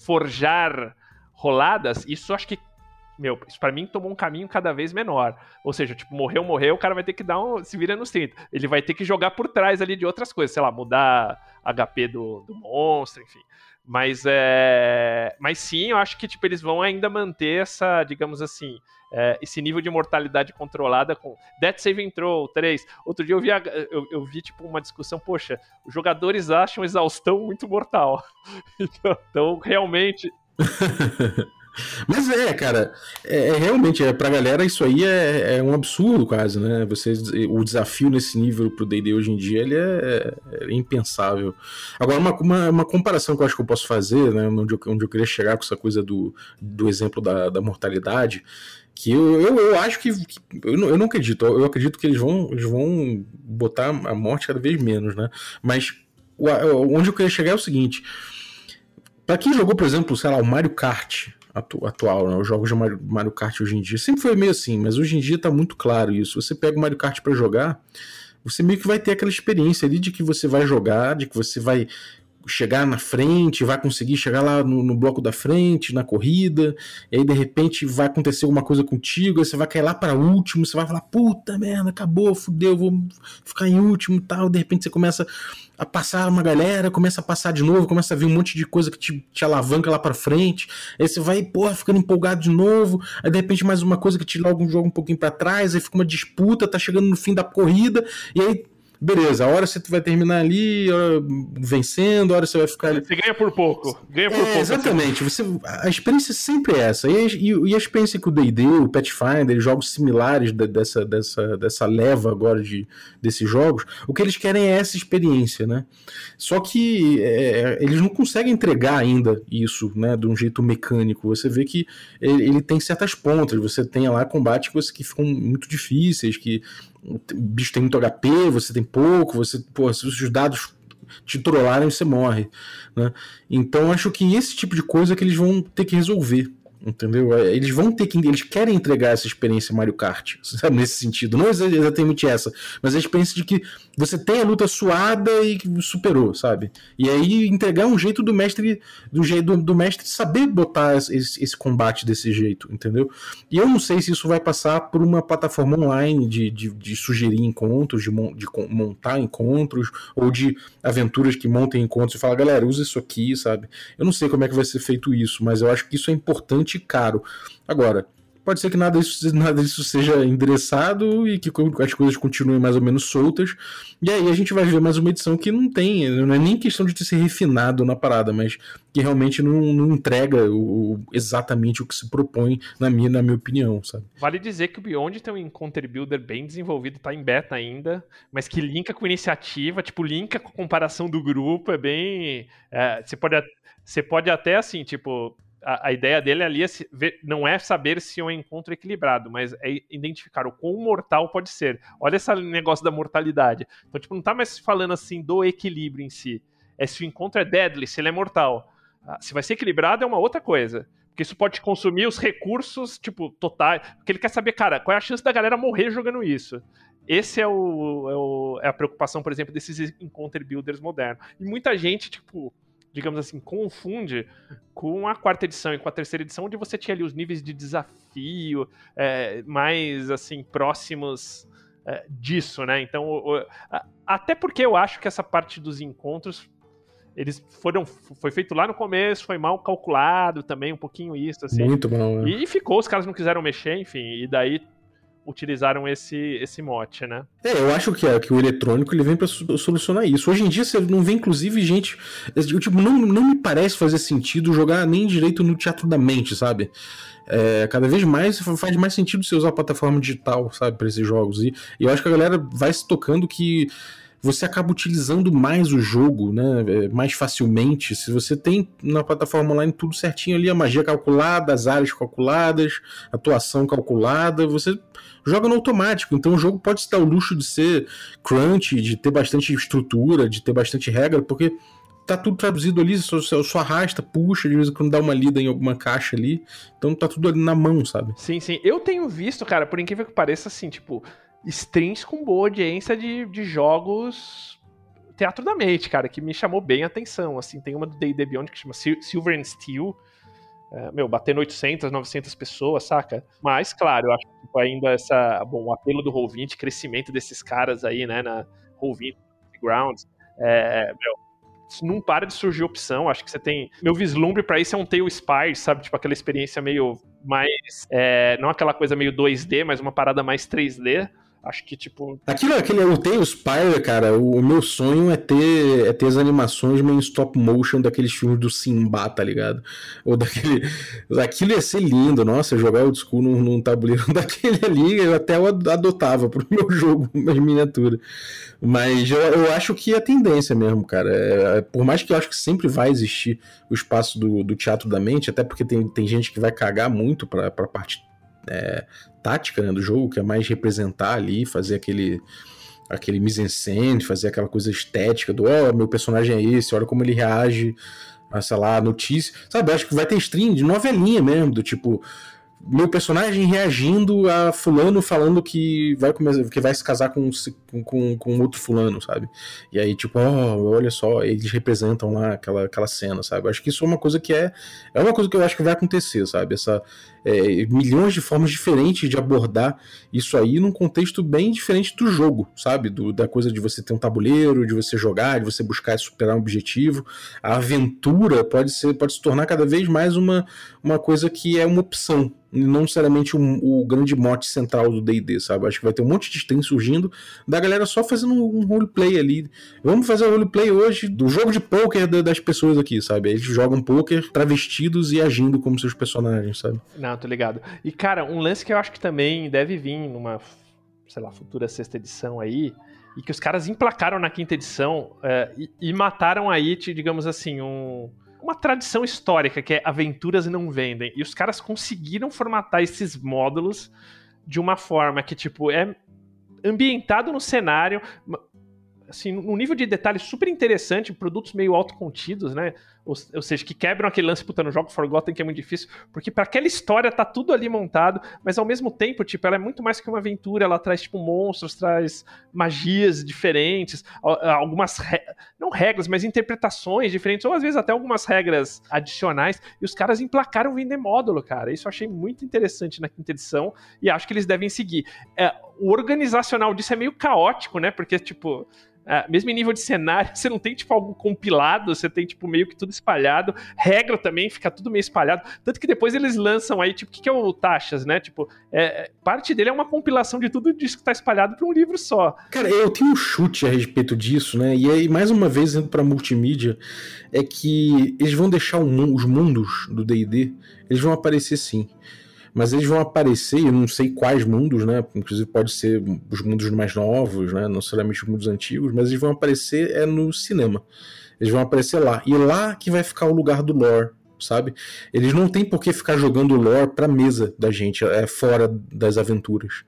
C: forjar roladas, isso acho que meu, isso pra mim tomou um caminho cada vez menor. Ou seja, tipo, morreu, morreu, o cara vai ter que dar um. se vira nos 30. Ele vai ter que jogar por trás ali de outras coisas, sei lá, mudar HP do, do monstro, enfim. Mas é. Mas sim, eu acho que tipo, eles vão ainda manter essa, digamos assim, é, esse nível de mortalidade controlada com Death Saving Throw 3. Outro dia eu vi, eu, eu, vi tipo uma discussão, poxa, os jogadores acham exaustão muito mortal. [LAUGHS] então, então realmente [LAUGHS]
A: Mas é, cara, é, é, realmente, é, pra galera isso aí é, é, um absurdo quase, né? Você, o desafio nesse nível pro D&D hoje em dia, ele é, é, impensável. Agora, uma, uma, uma, comparação que eu acho que eu posso fazer, né, onde eu, onde eu queria chegar com essa coisa do, do exemplo da, da mortalidade, que eu, eu, eu acho que, que eu, não, eu não acredito, eu acredito que eles vão, eles vão botar a morte cada vez menos, né? Mas onde eu queria chegar é o seguinte Pra quem jogou, por exemplo, sei lá, o Mario Kart atu atual, né? os jogos de Mario, Mario Kart hoje em dia, sempre foi meio assim, mas hoje em dia tá muito claro isso. Você pega o Mario Kart para jogar, você meio que vai ter aquela experiência ali de que você vai jogar, de que você vai chegar na frente, vai conseguir chegar lá no, no, bloco da frente, na corrida, e aí de repente vai acontecer alguma coisa contigo, aí você vai cair lá para último, você vai falar, puta merda, acabou, fudeu, vou ficar em último e tal, de repente você começa a passar uma galera, começa a passar de novo, começa a vir um monte de coisa que te, te alavanca lá para frente, aí você vai, porra, ficando empolgado de novo, aí de repente mais uma coisa que te logo joga um pouquinho para trás, aí fica uma disputa, tá chegando no fim da corrida, e aí beleza, a hora você vai terminar ali vencendo, a hora você vai ficar.
C: Você ganha por pouco. Ganha por é, pouco.
A: Exatamente. Você, a experiência sempre é essa. E, e, e a experiência que o DD, o Pathfinder, jogos similares de, dessa, dessa, dessa leva agora de, desses jogos, o que eles querem é essa experiência, né? Só que é, eles não conseguem entregar ainda isso, né, de um jeito mecânico. Você vê que ele, ele tem certas pontas. Você tem lá combates que ficam muito difíceis, que o bicho tem muito HP, você tem pouco, você, pô, se os dados te trollarem, você morre. Né? Então acho que esse tipo de coisa que eles vão ter que resolver. Entendeu? É, eles vão ter que. Eles querem entregar essa experiência Mario Kart, [LAUGHS] sabe? Nesse sentido. Não exatamente essa, mas a experiência de que você tem a luta suada e superou, sabe? E aí entregar um jeito do mestre. Do jeito do, mestre saber botar esse, esse, combate desse jeito, entendeu? E eu não sei se isso vai passar por uma plataforma online de, de, de sugerir encontros, de, de montar encontros, ou de aventuras que montem encontros e falar, galera, usa isso aqui, sabe? Eu não sei como é que vai ser feito isso, mas eu acho que isso é importante caro. Agora, pode ser que nada disso, [LAUGHS] nada disso seja endereçado e que as coisas continuem mais ou menos soltas. E aí a gente vai ver mais uma edição que não tem, não é nem questão de ter ser refinado na parada, mas que realmente não, não entrega o, exatamente o que se propõe, na minha, na minha opinião, sabe?
C: Vale dizer que o Beyond tem um Encounter Builder bem desenvolvido, tá em beta ainda, mas que linka com iniciativa, tipo, linka com comparação do grupo, é bem. É, você, pode, você pode até assim, tipo a, a, ideia dele ali é se, ver, não é saber se é um encontro equilibrado, mas é identificar o quão mortal pode ser. Olha esse negócio da mortalidade. Então, tipo, não tá mais falando assim do equilíbrio em si. É se o encontro é deadly, se ele é mortal. Ah, se vai ser equilibrado é uma outra coisa. Porque isso pode consumir os recursos, tipo, totais. Porque ele quer saber, cara, qual é a chance da galera morrer jogando isso. Esse é, o, é, o, é a preocupação, por exemplo, desses encounter builders modernos. E muita gente, tipo, digamos assim, confunde com a quarta edição e com a terceira edição, onde você tinha ali os níveis de desafio é, mais, assim, próximos é, disso, né? Então, o, o, a, até porque eu acho que essa parte dos encontros eles foram foi feito lá no começo, foi mal calculado também, um pouquinho isso assim.
A: Muito mal.
C: Né? E ficou, os caras não quiseram mexer, enfim, e daí utilizaram esse, esse mote, né?
A: É, eu acho que, é, que o eletrônico ele vem para solucionar isso. Hoje em dia você não vê, inclusive, gente. Eu, tipo, não, não me parece fazer sentido jogar nem direito no teatro da mente, sabe? É, cada vez mais faz mais sentido você usar a plataforma digital, sabe, para esses jogos. E, e eu acho que a galera vai se tocando que você acaba utilizando mais o jogo, né? É, mais facilmente. Se você tem na plataforma online tudo certinho ali, a magia calculada, as áreas calculadas, atuação calculada, você joga no automático. Então o jogo pode se dar o luxo de ser crunch, de ter bastante estrutura, de ter bastante regra, porque tá tudo traduzido ali, só, só arrasta, puxa, de vez em quando dá uma lida em alguma caixa ali. Então tá tudo ali na mão, sabe?
C: Sim, sim. Eu tenho visto, cara, por incrível que pareça, assim, tipo, streams com boa audiência de, de jogos teatro da mente, cara, que me chamou bem a atenção. Assim, tem uma do D&D Beyond que chama Silver and Steel, é, meu, batendo 800, 900 pessoas, saca? Mas, claro, eu acho que tipo, ainda essa, bom, o apelo do Roll20, crescimento desses caras aí, né, na Roll20 Grounds, é, meu, não para de surgir opção. Acho que você tem. Meu vislumbre para isso é um Tail Spire, sabe? Tipo aquela experiência meio mais. É, não aquela coisa meio 2D, mas uma parada mais 3D. Acho que, tipo.
A: Aquilo, aquele, eu tenho o Spire, cara. O, o, meu sonho é ter, é ter as animações meio stop motion daqueles filmes do Simba, tá ligado? Ou daquele. Aquilo ia ser lindo, nossa, jogar o school num, num tabuleiro [LAUGHS] daquele ali, eu até o adotava pro meu [LAUGHS] jogo, mais miniatura. Mas eu, eu acho que é a tendência mesmo, cara. É, é, por mais que eu acho que sempre vai existir o espaço do, do teatro da mente, até porque tem, tem gente que vai cagar muito pra, pra parte é, tática né, do jogo, que é mais representar ali, fazer aquele aquele mise-en-scène, fazer aquela coisa estética do, ó, oh, meu personagem é esse, olha como ele reage a, sei lá, notícia. Sabe, acho que vai ter stream de novelinha mesmo, do tipo, meu personagem reagindo a fulano falando que vai começar, que vai se casar com, com, com outro fulano, sabe? E aí, tipo, oh, olha só, eles representam lá aquela, aquela cena, sabe? Acho que isso é uma coisa que é. É uma coisa que eu acho que vai acontecer, sabe? Essa, é, milhões de formas diferentes de abordar isso aí num contexto bem diferente do jogo, sabe? Do, da coisa de você ter um tabuleiro, de você jogar, de você buscar superar um objetivo. A aventura pode ser pode se tornar cada vez mais uma, uma coisa que é uma opção, não necessariamente o, grande mote central do D&D, sabe? Acho que vai ter um monte de stream surgindo da galera só fazendo um roleplay ali. Vamos fazer o roleplay hoje do jogo de poker das pessoas aqui, sabe? Eles jogam poker travestidos e agindo como seus personagens, sabe?
C: Não, tô ligado. E, cara, um lance que eu acho que também deve vir numa, sei lá, futura sexta edição aí, e que os caras emplacaram na quinta edição é, e, e, mataram aí, digamos assim, um, uma tradição histórica que é aventuras não vendem. E os caras conseguiram formatar esses módulos de uma forma que, tipo, é ambientado no cenário, assim, um nível de detalhe super interessante, produtos meio autocontidos, né? Ou, seja, que quebram aquele lance, puta, no jogo Forgotten que é muito difícil, porque para aquela história tá tudo ali montado, mas ao mesmo tempo, tipo, ela é muito mais que uma aventura, ela traz, tipo, monstros, traz magias diferentes, algumas, re... não regras, mas interpretações diferentes, ou às vezes até algumas regras adicionais, e os caras emplacaram vender módulo, cara, isso eu achei muito interessante na quinta edição, e acho que eles devem seguir. É, o organizacional disso é meio caótico, né, porque, tipo, é, mesmo em nível de cenário, [LAUGHS] você não tem, tipo, algo compilado, você tem, tipo, meio que tudo espalhado. Regra também fica tudo meio espalhado. Tanto que depois eles lançam aí, tipo, o que, que é o Taxas, né? Tipo, é, parte dele é uma compilação de tudo isso que tá espalhado para um livro só.
A: Cara, eu tenho um chute a respeito disso, né? E aí, mais uma vez, indo pra multimídia, é que eles vão deixar os mundos do D&D, eles vão aparecer sim mas eles vão aparecer, eu não sei quais mundos, né? Inclusive pode ser os mundos mais novos, né? Não necessariamente os mundos antigos, mas eles vão aparecer é no cinema. Eles vão aparecer lá. E lá que vai ficar o lugar do lore, sabe? Eles não têm por que ficar jogando lore pra mesa da gente, é fora das aventuras.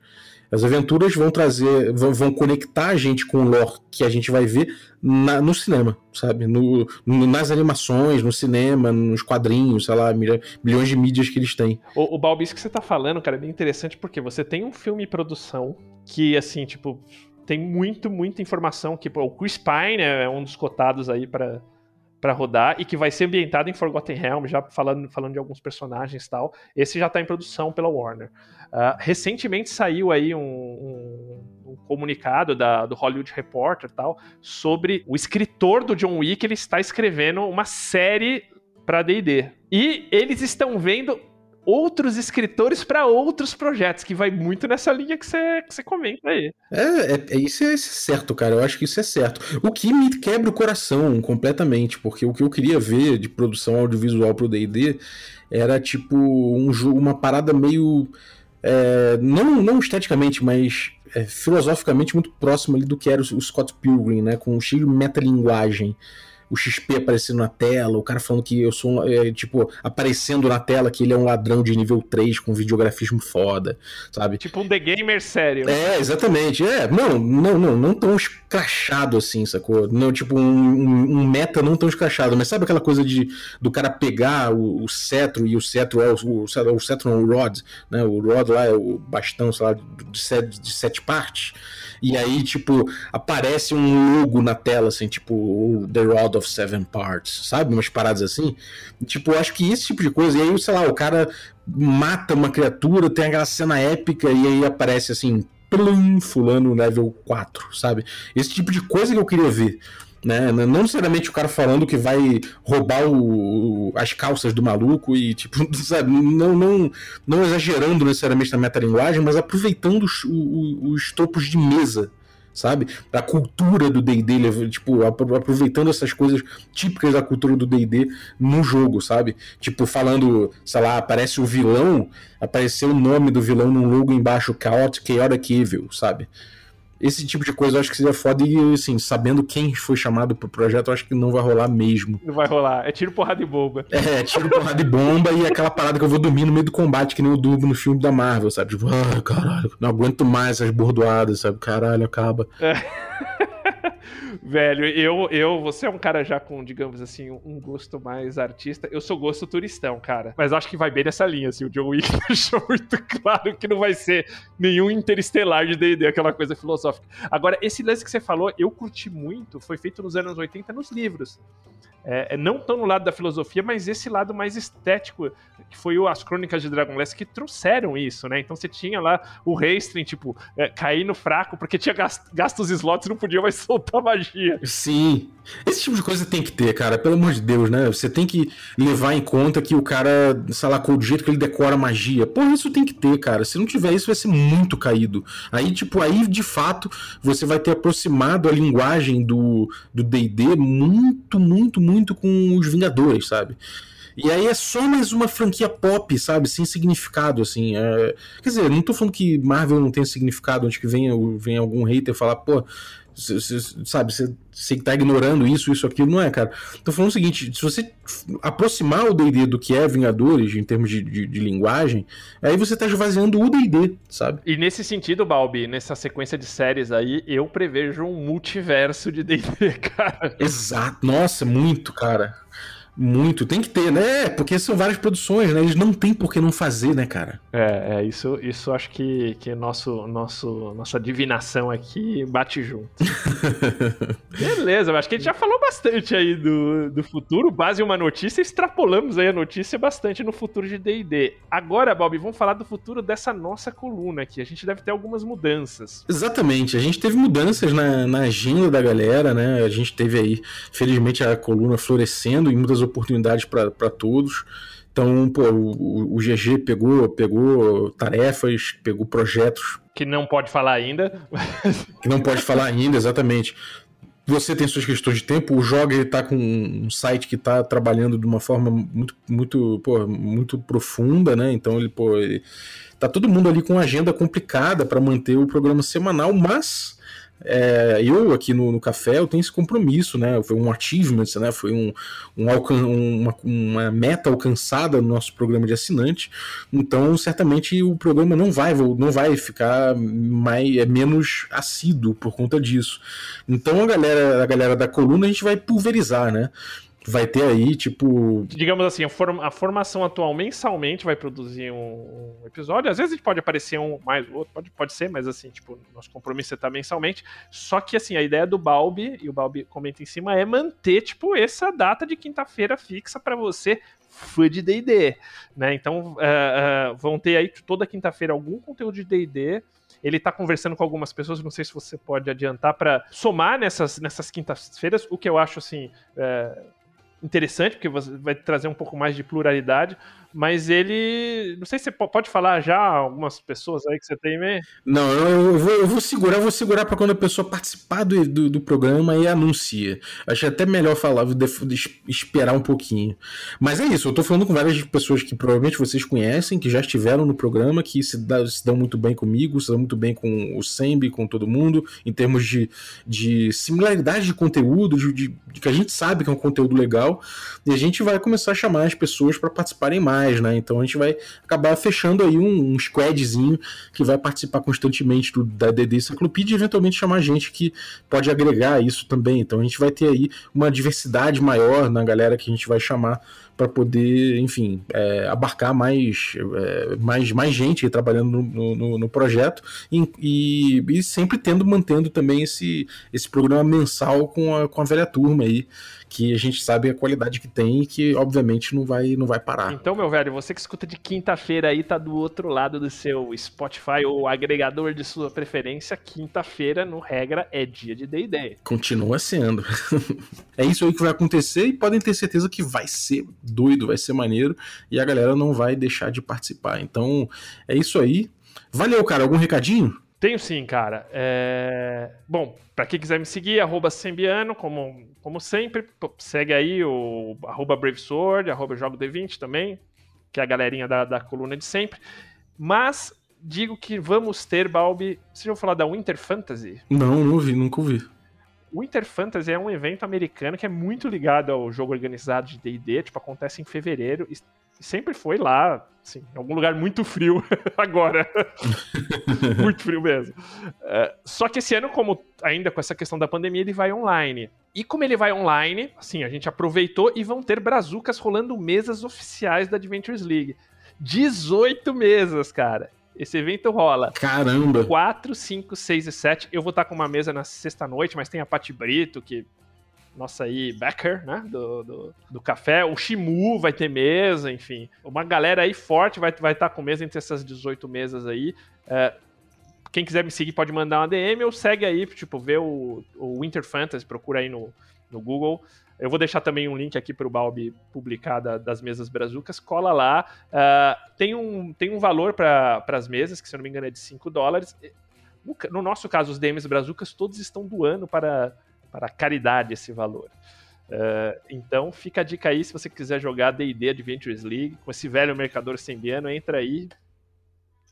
A: As aventuras vão trazer, vão, vão, conectar a gente com o lore que a gente vai ver na, no cinema, sabe? No, no, nas animações, no cinema, nos quadrinhos, sei lá, milhões de mídias que eles têm.
C: O, o Balbi, que você tá falando, cara, é bem interessante porque você tem um filme em produção que, assim, tipo, tem muito, muita informação. Que, o Chris Pine é um dos cotados aí para para rodar e que vai ser ambientado em Forgotten Realms, já falando, falando de alguns personagens e tal. Esse já está em produção pela Warner. Uh, recentemente saiu aí um, um, um comunicado da, do Hollywood Reporter tal sobre o escritor do John Wick, ele está escrevendo uma série para D&D. E eles estão vendo outros escritores para outros projetos, que vai muito nessa linha que você que comenta aí.
A: É, é, é isso é certo, cara. Eu acho que isso é certo. O que me quebra o coração completamente, porque o que eu queria ver de produção audiovisual pro D&D era tipo um jogo, uma parada meio é, não, não esteticamente, mas é, filosoficamente muito próximo ali do que era o, Scott Pilgrim, né, com um cheio de metalinguagem o XP aparecendo na tela, o cara falando que eu sou, é, tipo, aparecendo na tela que ele é um ladrão de nível 3 com videografismo foda, sabe?
C: Tipo um The Gamer sério.
A: É, exatamente. É, não, não, não, não tão escrachado assim, sacou? Não, tipo, um, um, meta não tão escrachado, mas sabe aquela coisa de do cara pegar o, o cetro e o cetro é o, o, o cetro não, o rod, né? O rod lá é o bastão, sei lá, de sete, de sete partes. E aí, tipo, aparece um logo na tela, assim, tipo, The Rod of Seven Parts, sabe? Umas paradas assim. Tipo, eu acho que esse tipo de coisa. E aí, sei lá, o cara mata uma criatura, tem aquela cena épica, e aí aparece assim, plum, fulano level 4, sabe? Esse tipo de coisa que eu queria ver. Né? Não necessariamente o cara falando que vai roubar o, as calças do maluco e, tipo, [LAUGHS] sabe, não, não, não exagerando necessariamente na metalinguagem, mas aproveitando os, os, os topos de mesa, sabe? Da cultura do D&D, tipo, aproveitando essas coisas típicas da cultura do D&D no jogo, sabe? Tipo, falando, sei lá, aparece o vilão, apareceu o nome do vilão num logo embaixo, Chaotic, Chaotic Evil, sabe? Esse tipo de coisa eu acho que seria foda e, assim, sabendo quem foi chamado pro projeto, eu acho que não vai rolar mesmo.
C: Não vai rolar. É tiro, porrada e bomba.
A: É, tiro, porrada e bomba e aquela parada que eu vou dormir no meio do combate, que nem o Durbo no filme da Marvel, sabe? Tipo, ah, caralho, não aguento mais essas bordoadas, sabe? Caralho, acaba. É.
C: Velho, eu, eu, você é um cara já com, digamos assim, um gosto mais artista. Eu sou gosto turistão, cara. Mas acho que vai bem nessa linha, assim. O John Wick [LAUGHS] deixou muito claro que não vai ser nenhum interestelar de D&D, aquela coisa filosófica. Agora, esse lance que você falou, eu curti muito, foi feito nos anos 80 nos livros. É, é, não tão no lado da filosofia, mas esse lado mais estético, que foi as crônicas de Dragonlance que trouxeram isso, né? Então você tinha lá o Reistrin, tipo, é, cair no fraco, porque tinha gasto, gasto slots e não podia mais [LAUGHS] soltar [LAUGHS] magia.
A: Sim. Esse tipo de coisa tem que ter, cara, pelo amor de Deus, né? Você tem que levar em conta que o cara, sei lá, com o jeito que ele decora magia. Porra, isso tem que ter, cara. Se não tiver isso, vai ser muito caído. Aí, tipo, aí de fato você vai ter aproximado a linguagem do DD muito, muito, muito com os Vingadores, sabe? E aí é só mais uma franquia pop, sabe? Sem significado, assim. É... Quer dizer, não tô falando que Marvel não tem significado, onde que venha, venha algum hater falar, pô, Cê, cê, sabe, você, você tá ignorando isso, isso, aquilo, não é, cara. Tô falando o seguinte: se você aproximar o DD do que é Vingadores, em termos de, de, de linguagem, aí você tá esvaziando o DD, sabe?
C: E nesse sentido, Balbi, nessa sequência de séries aí, eu prevejo um multiverso de DD, [LAUGHS] cara.
A: Exato, nossa, muito, cara. Muito, tem que ter, né? Porque são várias produções, né? Eles não tem por que não fazer, né, cara?
C: É, é isso, isso acho que, que nosso, nosso, nossa divinação aqui bate junto. [LAUGHS] Beleza, acho que a gente já falou bastante aí do, do futuro, base uma notícia, extrapolamos aí a notícia bastante no futuro de D&D. Agora, Bob, vamos falar do futuro dessa nossa coluna aqui. A gente deve ter algumas mudanças.
A: Exatamente, a gente teve mudanças na, na agenda da galera, né? A gente teve aí, felizmente, a coluna florescendo e muitas oportunidades para todos. Então, pô, o, o, GG pegou, pegou tarefas, pegou projetos.
C: Que não pode falar ainda.
A: que não pode falar ainda, exatamente. Você tem suas questões de tempo, o Joga ele tá com um site que está trabalhando de uma forma muito, muito, pô, muito profunda, né? Então ele, pô, ele, tá todo mundo ali com uma agenda complicada para manter o programa semanal, mas é, eu aqui no, no, café eu tenho esse compromisso, né? Foi um achievement, né? Foi um, um uma, uma, meta alcançada no nosso programa de assinante. Então, certamente o programa não vai, não vai ficar mais, é menos assíduo por conta disso. Então a galera, a galera da coluna a gente vai pulverizar, né? Vai ter aí, tipo.
C: Digamos assim, a, form a formação atual mensalmente vai produzir um, episódio. Às vezes pode aparecer um mais outro, pode, pode ser, mas assim, tipo, nosso compromisso é estar mensalmente. Só que assim, a ideia do Balbi, e o Balbi comenta em cima, é manter, tipo, essa data de quinta-feira fixa para você fã de D&D, né? Então, uh, uh, vão ter aí toda quinta-feira algum conteúdo de D&D ele está conversando com algumas pessoas, não sei se você pode adiantar para somar nessas, nessas quintas-feiras, o que eu acho assim. É, interessante, porque vai trazer um pouco mais de pluralidade, mas ele. Não sei se você pode falar já algumas pessoas aí que você tem meio.
A: Não, eu vou, eu vou segurar, eu vou segurar para quando a pessoa participar do, do, do, programa e anuncia. Acho até melhor falar, de, esperar um pouquinho. Mas é isso, eu tô falando com várias pessoas que provavelmente vocês conhecem, que já estiveram no programa, que se, dá, se dão muito bem comigo, se dão muito bem com o Sembi, com todo mundo, em termos de, de similaridade de conteúdo, de, de, de que a gente sabe que é um conteúdo legal, e a gente vai começar a chamar as pessoas para participarem mais mais, né? Então a gente vai acabar fechando aí um, um squadzinho que vai participar constantemente do, da DD Encyclopedia e eventualmente chamar gente que pode agregar isso também. Então a gente vai ter aí uma diversidade maior na galera que a gente vai chamar para poder, enfim, é, abarcar mais, é, mais, mais gente trabalhando no, no, no projeto e, e, e, sempre tendo, mantendo também esse, esse programa mensal com a, com a velha turma aí, que a gente sabe a qualidade que tem e que, obviamente, não vai, não vai parar.
C: Então, meu velho, você que escuta de quinta-feira aí, tá do outro lado do seu Spotify ou agregador de sua preferência, quinta-feira, no regra, é dia de D&D.
A: Continua sendo. [LAUGHS] é isso aí que vai acontecer e podem ter certeza que vai ser doido, vai ser maneiro e a galera não vai deixar de participar. Então, é isso aí. Valeu, cara. Algum recadinho?
C: Tenho sim, cara. É... Bom, para quem quiser me seguir, arroba Sembiano, como, como sempre, segue aí o arroba BraveSword, arroba Jogo D20 também, que é a galerinha da, da coluna de sempre. Mas digo que vamos ter, Balbi. Vocês já falar da Winter Fantasy?
A: Não, não ouvi, nunca ouvi.
C: Winter Fantasy é um evento americano que é muito ligado ao jogo organizado de D&D, tipo, acontece em fevereiro e sempre foi lá, assim, em algum lugar muito frio [LAUGHS] agora. [LAUGHS] muito frio mesmo. Uh, só que esse ano, como ainda com essa questão da pandemia, ele vai online. E como ele vai online, assim, a gente aproveitou e vão ter brazucas rolando mesas oficiais da Adventures League. 18 mesas, cara. Esse evento rola.
A: Caramba!
C: 4, 5, 6 e 7. Eu vou estar com uma mesa na sexta-noite, mas tem a Pati Brito, que. Nossa aí, Becker, né? Do, do, do, café. O Shimu vai ter mesa, enfim. Uma galera aí forte vai, vai estar com mesa entre essas 18 mesas aí. É, quem quiser me seguir pode mandar uma DM ou segue aí, tipo, vê o, o Winter Fantasy, procura aí no, no Google. Eu vou deixar também um link aqui para o Balbi publicar da, das mesas brazucas. Cola lá. Uh, tem, um, tem um valor para as mesas, que se eu não me engano é de 5 dólares. No, no, nosso caso, os DMs brazucas todos estão doando para, para caridade esse valor. Uh, então fica a dica aí, se você quiser jogar D&D Adventures League, com esse velho mercador sembiano, entra aí.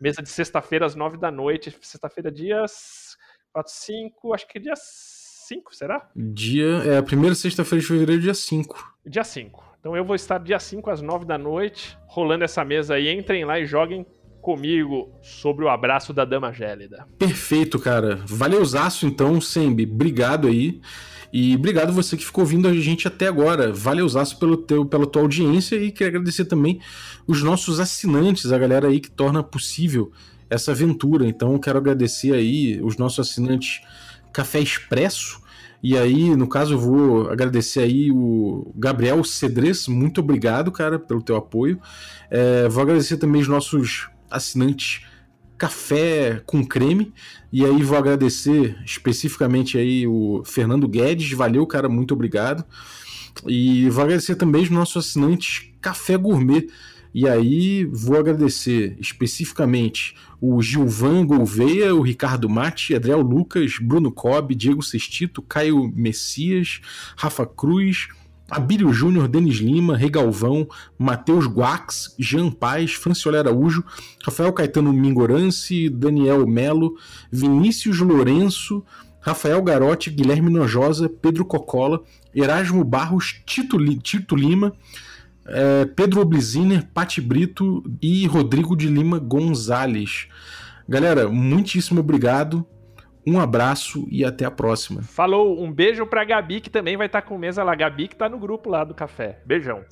C: Mesa de sexta-feira às 9 da noite. Sexta-feira, dias 4, 5, acho que é dia 5, será?
A: Dia. É a primeira sexta-feira de fevereiro, dia 5.
C: Dia 5. Então eu vou estar dia 5 às 9 da noite, rolando essa mesa aí. Entrem lá e joguem comigo sobre o abraço da Dama Gélida.
A: Perfeito, cara. Valeuzaço então, Sembi. Obrigado aí. E obrigado você que ficou ouvindo a gente até agora. Valeuzaço pelo teu, pela tua audiência e quero agradecer também os nossos assinantes, a galera aí que torna possível essa aventura. Então quero agradecer aí os nossos assinantes Café Expresso. E aí, no caso, eu vou agradecer aí o Gabriel Cedres, muito obrigado, cara, pelo teu apoio. É, vou agradecer também os nossos assinantes Café com Creme, e aí vou agradecer especificamente aí o Fernando Guedes, valeu, cara, muito obrigado. E vou agradecer também os nossos assinantes Café Gourmet, e aí vou agradecer especificamente o Gilvan Gouveia, o Ricardo Mate, Adriel Lucas, Bruno Cobb, Diego Sestito, Caio Messias, Rafa Cruz, Abílio Júnior, Denis Lima, Regalvão, Matheus Guax, Jean Paz, Franciola Araújo, Rafael Caetano Mingorance, Daniel Melo, Vinícius Lourenço, Rafael Garotti, Guilherme Nojosa, Pedro Cocola, Erasmo Barros, Tito, Tito Lima, é, Pedro Obliziner, Pati Brito e Rodrigo de Lima Gonzalez. Galera, muitíssimo obrigado. Um abraço e até a próxima.
C: Falou, um beijo pra Gabi, que também vai estar com mesa lá. Gabi que tá no grupo lá do café. Beijão.